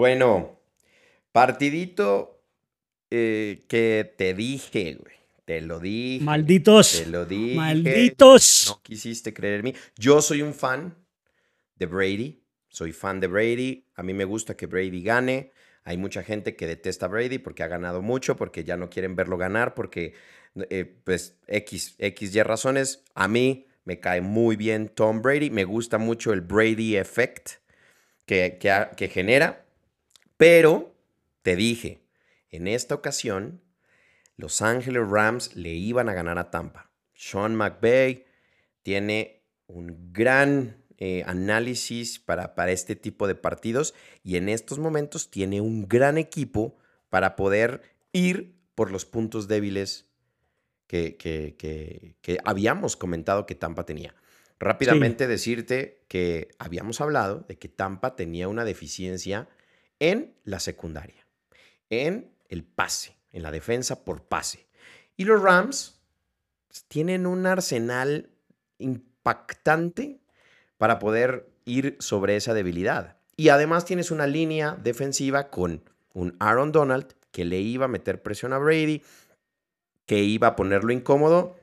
Bueno, partidito eh, que te dije, güey. Te lo dije. Malditos. Te lo dije. Malditos. No quisiste creer en mí. Yo soy un fan de Brady. Soy fan de Brady. A mí me gusta que Brady gane. Hay mucha gente que detesta a Brady porque ha ganado mucho, porque ya no quieren verlo ganar, porque, eh, pues, X, X, Y razones. A mí me cae muy bien Tom Brady. Me gusta mucho el Brady Effect que, que, que genera. Pero te dije, en esta ocasión, Los Ángeles Rams le iban a ganar a Tampa. Sean McVay tiene un gran eh, análisis para, para este tipo de partidos y en estos momentos tiene un gran equipo para poder ir por los puntos débiles que, que- que- que habíamos comentado que Tampa tenía. Rápidamente decirte que habíamos hablado de que Tampa tenía una deficiencia en la secundaria, en el pase, en la defensa por pase. Y los Rams tienen un arsenal impactante para poder ir sobre esa debilidad. Y además tienes una línea defensiva con un Aaron Donald que le iba a meter presión a Brady, que iba a ponerlo incómodo.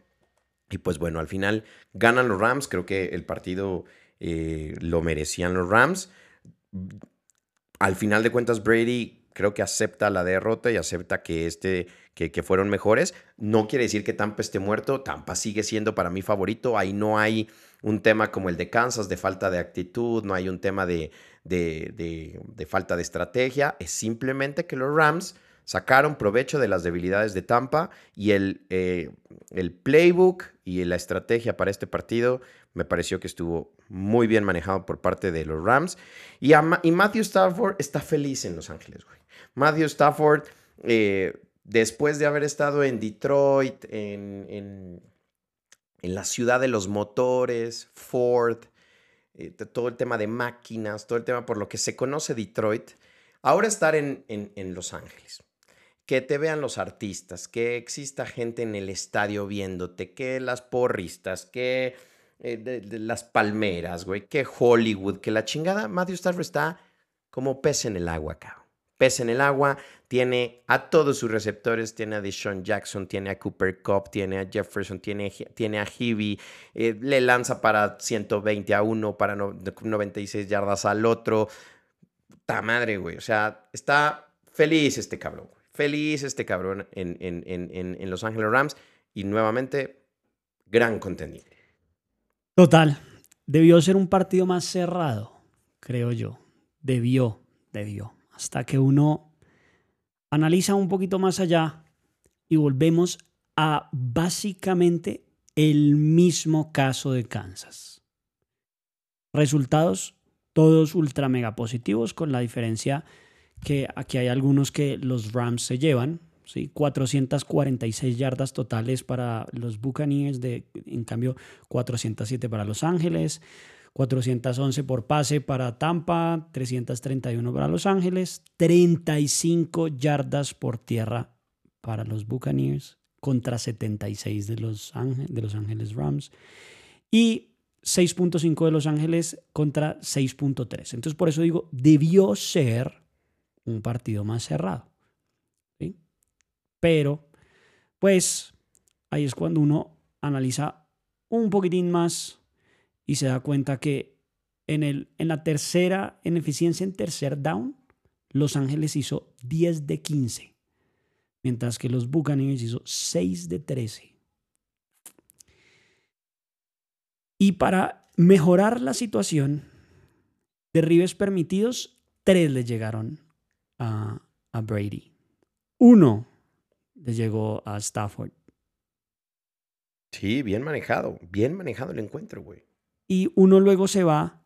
Y pues bueno, al final ganan los Rams. Creo que el partido eh, lo merecían los Rams. Al final de cuentas, Brady creo que acepta la derrota y acepta que, este, que, fueron mejores. No quiere decir que Tampa esté muerto. Tampa sigue siendo para mí favorito. Ahí no hay un tema como el de Kansas de falta de actitud, no hay un tema de, de- de falta de estrategia. Es simplemente que los Rams sacaron provecho de las debilidades de Tampa y el, eh, el playbook y la estrategia para este partido me pareció que estuvo muy bien manejado por parte de los Rams. Y, y Matthew Stafford está feliz en Los Ángeles, güey. Matthew Stafford, eh, después de haber estado en Detroit, en, en- en la ciudad de los motores, Ford, eh, todo el tema de máquinas, todo el tema por lo que se conoce Detroit, ahora estar en- en Los Ángeles. Que te vean los artistas, que exista gente en el estadio viéndote, que las porristas, que eh, las palmeras, güey, que Hollywood, que la chingada, Matthew Stafford está como pez en el agua, cabrón. Pez en el agua, tiene a todos sus receptores, tiene a Deshaun Jackson, tiene a Cooper Cup, tiene a Jefferson, tiene, tiene a Hibby, eh, le lanza para 120 a uno, para no- 96 yardas al otro. Ta madre, güey. O sea, está feliz este cabrón. Feliz este cabrón en, en- en- en- Los Ángeles Rams. Y nuevamente, gran contendiente. Total. Debió ser un partido más cerrado, creo yo. Debió, debió. Hasta que uno analiza un poquito más allá y volvemos a básicamente el mismo caso de Kansas. Resultados todos ultra mega positivos con la diferencia que aquí hay algunos que los Rams se llevan, ¿sí? 446 yardas totales para los Buccaneers, de, en cambio 407 para Los Ángeles, 411 por pase para Tampa, 331 para Los Ángeles, 35 yardas por tierra para los Buccaneers contra 76 de Los, de los Ángeles Rams y 6.5 de Los Ángeles contra 6.3. Entonces por eso digo, debió ser un partido más cerrado. ¿sí? Pero, pues, ahí es cuando uno analiza un poquitín más y se da cuenta que en, el, en la tercera, en eficiencia en tercer down, Los Ángeles hizo 10 de 15, mientras que los Buccaneers hizo 6 de 13. Y para mejorar la situación, derribes permitidos, 3 le llegaron a, a Brady. Uno le llegó a Stafford. Sí, bien manejado. Bien manejado el encuentro, güey. Y uno luego se va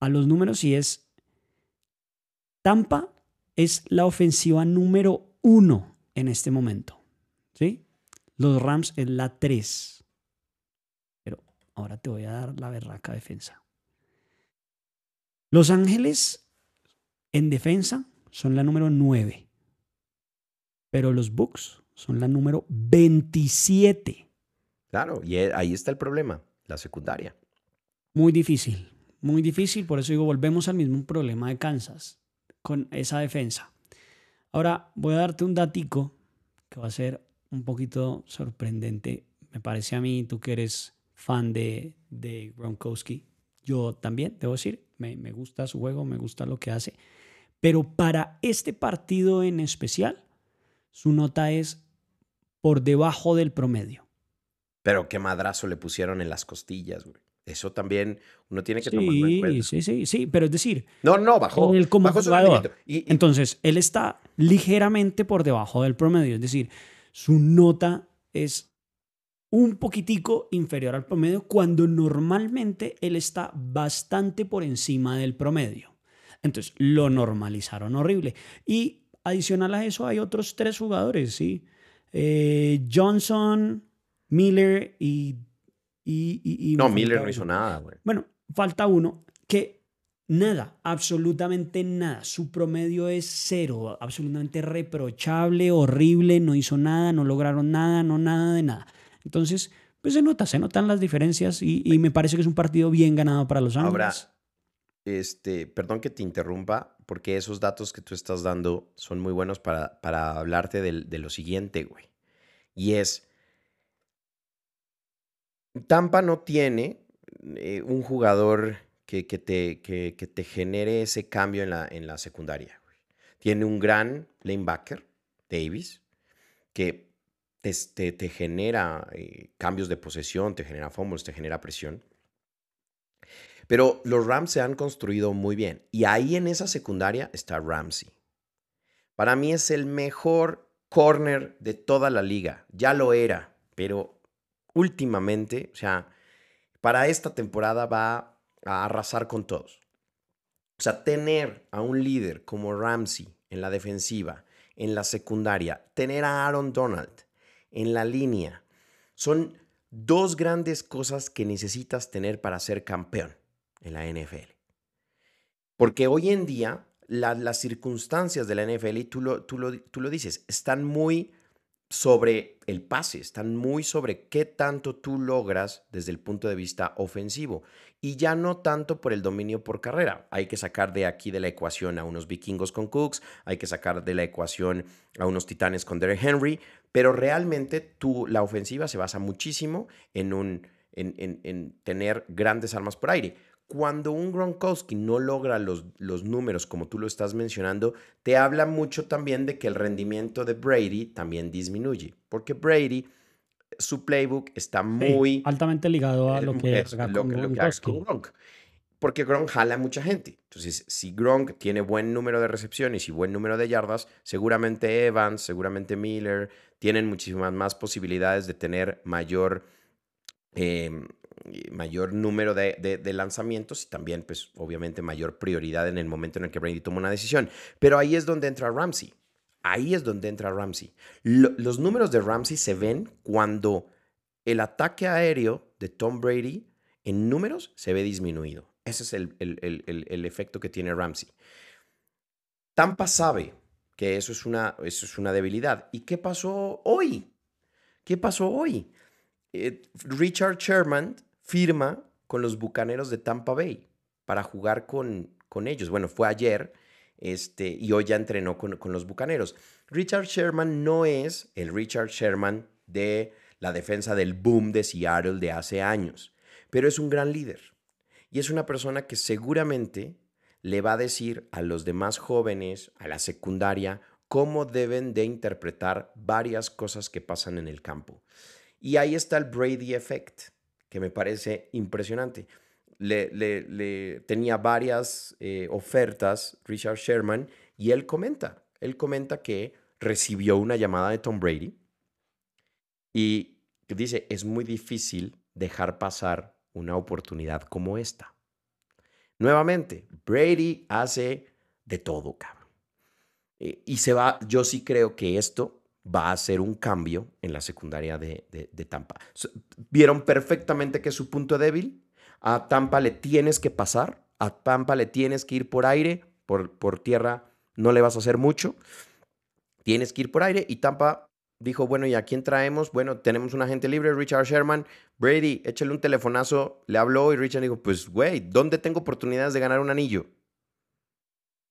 a los números y es Tampa es la ofensiva número uno en este momento. ¿Sí? Los Rams es la tres. Pero ahora te voy a dar la berraca defensa. Los Ángeles en defensa son la número 9. Pero los Bucks son la número 27. Claro, y eh, ahí está el problema, la secundaria. Muy difícil, muy difícil. Por eso digo, volvemos al mismo problema de Kansas. con esa defensa. Ahora voy a darte un datico que va a ser un poquito sorprendente. Me parece a mí, tú que eres fan de, de Gronkowski, yo también, debo decir, me, me gusta su juego, me gusta lo que hace. Pero para este partido en especial, su nota es por debajo del promedio. Pero qué madrazo le pusieron en las costillas, güey. Eso también uno tiene que sí, tomarlo en cuenta. Sí, sí, sí, pero es decir, No, no, bajó. como bajó su y- Entonces, él está ligeramente por debajo del promedio, es decir, su nota es un poquitico inferior al promedio cuando normalmente él está bastante por encima del promedio. Entonces, lo normalizaron horrible. Y adicional a eso hay otros tres jugadores, ¿sí? Eh, Johnson, Miller y... y- y- y no, Miller no hizo uno. nada, güey. Bueno, falta uno que nada, absolutamente nada. Su promedio es cero, absolutamente reprochable, horrible, no hizo nada, no lograron nada, no nada de nada. Entonces, pues se nota, se notan las diferencias y, y me parece que es un partido bien ganado para los Ángeles. Este, perdón que te interrumpa, porque esos datos que tú estás dando son muy buenos para, para hablarte del- de, lo siguiente, güey. Y es, Tampa no tiene eh, un jugador que, que te, que, que te genere ese cambio en la, en la secundaria. güey. Tiene un gran lanebacker, Davis, que te, te- te genera eh, cambios de posesión, te genera fumbles, te genera presión. Pero los Rams se han construido muy bien. Y ahí en esa secundaria está Ramsey. Para mí es el mejor corner de toda la liga. Ya lo era, pero últimamente, o sea, para esta temporada va a arrasar con todos. O sea, tener a un líder como Ramsey en la defensiva, en la secundaria, tener a Aaron Donald en la línea, son dos grandes cosas que necesitas tener para ser campeón en la NFL. Porque hoy en día la- las circunstancias de la NFL, y tú lo, tú, lo, tú lo dices, están muy sobre el pase, están muy sobre qué tanto tú logras desde el punto de vista ofensivo y ya no tanto por el dominio por carrera. Hay que sacar de aquí de la ecuación a unos vikingos con Cooks, hay que sacar de la ecuación a unos titanes con Derek Henry, pero realmente tú, la ofensiva se basa muchísimo en, un, en, en- en tener grandes armas por aire. Cuando un Gronkowski no logra los, los números como tú lo estás mencionando, te habla mucho también de que el rendimiento de Brady también disminuye, porque Brady, su playbook está Sí, muy... altamente ligado a eh, lo que es haga lo, con que- lo que haga Gronkowski. con Gronk. Porque Gronk jala a mucha gente. Entonces, si Gronk tiene buen número de recepciones y buen número de yardas, seguramente Evans, seguramente Miller, tienen muchísimas más posibilidades de tener mayor, eh, mayor número de, de- lanzamientos y también, pues, obviamente, mayor prioridad en el momento en el que Brady toma una decisión. Pero ahí es donde entra Ramsey. Ahí es donde entra Ramsey. Lo- los números de Ramsey se ven cuando el ataque aéreo de Tom Brady en números se ve disminuido. Ese es el, el- el- el- el efecto que tiene Ramsey. Tampa sabe que eso es, una, eso es una debilidad. ¿Y qué pasó hoy? ¿Qué pasó hoy? Eh, Richard Sherman firma con los Bucaneros de Tampa Bay para jugar con, con ellos. Bueno, fue ayer este, y hoy ya entrenó con, con los Bucaneros. Richard Sherman no es el Richard Sherman de la defensa del boom de Seattle de hace años, pero es un gran líder. Y es una persona que seguramente le va a decir a los demás jóvenes, a la secundaria, cómo deben de interpretar varias cosas que pasan en el campo. Y ahí está el Brady Effect, que me parece impresionante. Le, le- le- tenía varias eh, ofertas Richard Sherman y él comenta, él comenta que recibió una llamada de Tom Brady y dice, es muy difícil dejar pasar una oportunidad como esta. Nuevamente, Brady hace de todo, cabrón. Eh, y se va, yo sí creo que esto va a ser un cambio en la secundaria de, de- Tampa. Vieron perfectamente que es su punto débil. A Tampa le tienes que pasar, a Tampa le tienes que ir por aire, por, por tierra no le vas a hacer mucho. Tienes que ir por aire y Tampa dijo, bueno, ¿y a quién traemos? Bueno, tenemos un agente libre, Richard Sherman. Brady, échale un telefonazo. Le habló y Richard dijo, pues, güey, ¿dónde tengo oportunidades de ganar un anillo?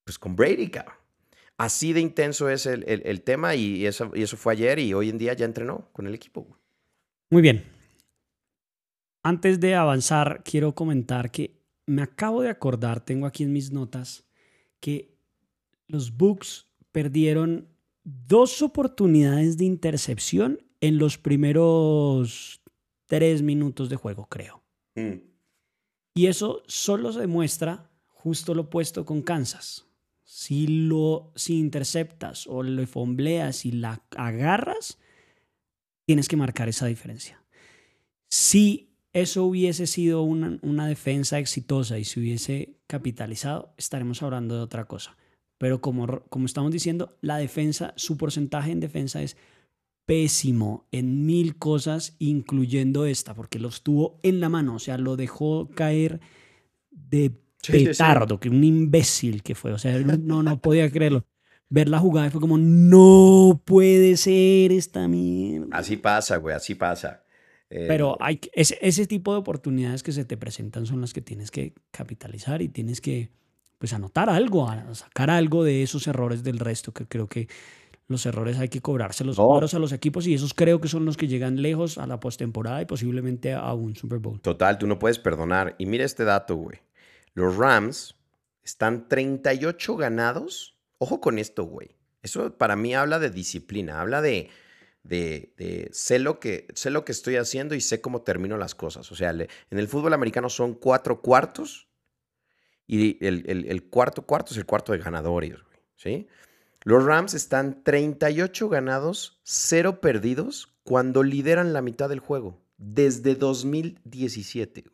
pues con Brady, cabrón. Así de intenso es el, tema y eso, y eso fue ayer y hoy en día ya entrenó con el equipo. Muy bien. Antes de avanzar, quiero comentar que me acabo de acordar, tengo aquí en mis notas, que los Bucks perdieron dos oportunidades de intercepción en los primeros tres minutos de juego, creo. Mm. Y eso solo se demuestra justo lo opuesto con Kansas. Si lo si interceptas o le fombleas y la agarras, tienes que marcar esa diferencia. Si eso hubiese sido una, una defensa exitosa y se hubiese capitalizado, estaremos hablando de otra cosa. Pero como, como estamos diciendo, la defensa, su porcentaje en defensa es pésimo en mil cosas, incluyendo esta, porque los tuvo en la mano, o sea, lo dejó caer de petardo, que un imbécil que fue, o sea, no, no podía creerlo. Ver la jugada fue como, no puede ser esta mierda. Así pasa, güey, así pasa. Pero hay, ese, ese tipo de oportunidades que se te presentan son las que tienes que capitalizar y tienes que pues anotar algo, sacar algo de esos errores del resto, que creo que los errores hay que cobrárselos no. a los equipos y esos creo que son los que llegan lejos a la postemporada y posiblemente a un Super Bowl. Total, tú no puedes perdonar. Y mira este dato, güey. Los Rams están 38 ganados. Ojo con esto, güey. Eso para mí habla de disciplina, habla de de, sé, lo que, sé lo que estoy haciendo y sé cómo termino las cosas. O sea, en el fútbol americano son cuatro cuartos y el, cuarto cuarto es el cuarto de ganadores. ¿sí? Los Rams están 38 ganados, 0 perdidos cuando lideran la mitad del juego. Desde 2017.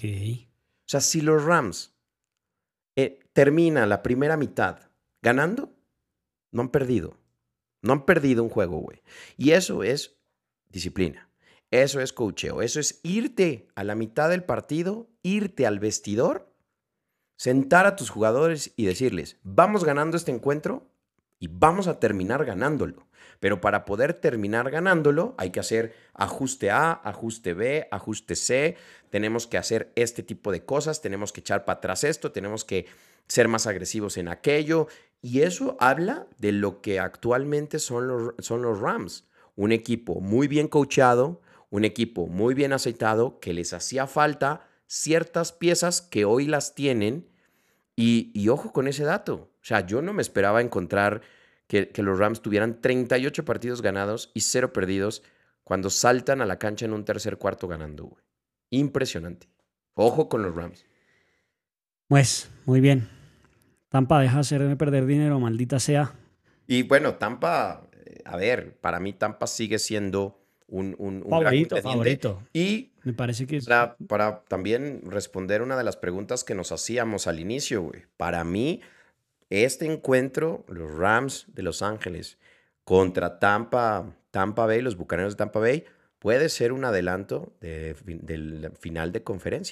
Güey. O sea, si los Rams eh, termina la primera mitad ganando, no han perdido. No han perdido un juego, güey. Y eso es disciplina. Eso es cocheo. Eso es irte a la mitad del partido, irte al vestidor, sentar a tus jugadores y decirles, vamos ganando este encuentro y vamos a terminar ganándolo. Pero para poder terminar ganándolo hay que hacer ajuste A, ajuste B, ajuste C. Tenemos que hacer este tipo de cosas, tenemos que echar para atrás esto, tenemos que ser más agresivos en aquello. Y eso habla de lo que actualmente son los, son los Rams. Un equipo muy bien coachado, un equipo muy bien aceitado, que les hacía falta ciertas piezas que hoy las tienen. Y, ojo con ese dato. O sea, yo no me esperaba encontrar que, que los Rams tuvieran 38 partidos ganados y cero perdidos cuando saltan a la cancha en un tercer cuarto ganando. Impresionante. Ojo con los Rams. Pues, muy bien. Tampa deja hacerme perder dinero, maldita sea. Y bueno, Tampa, eh, a ver, para mí Tampa sigue siendo un, un, favorito, favorito. Y me parece que para, para, también responder una de las preguntas que nos hacíamos al inicio, güey. Para mí, este encuentro, los Rams de Los Ángeles contra Tampa, Tampa Bay, los Bucaneros de Tampa Bay, puede ser un adelanto del final de conferencia.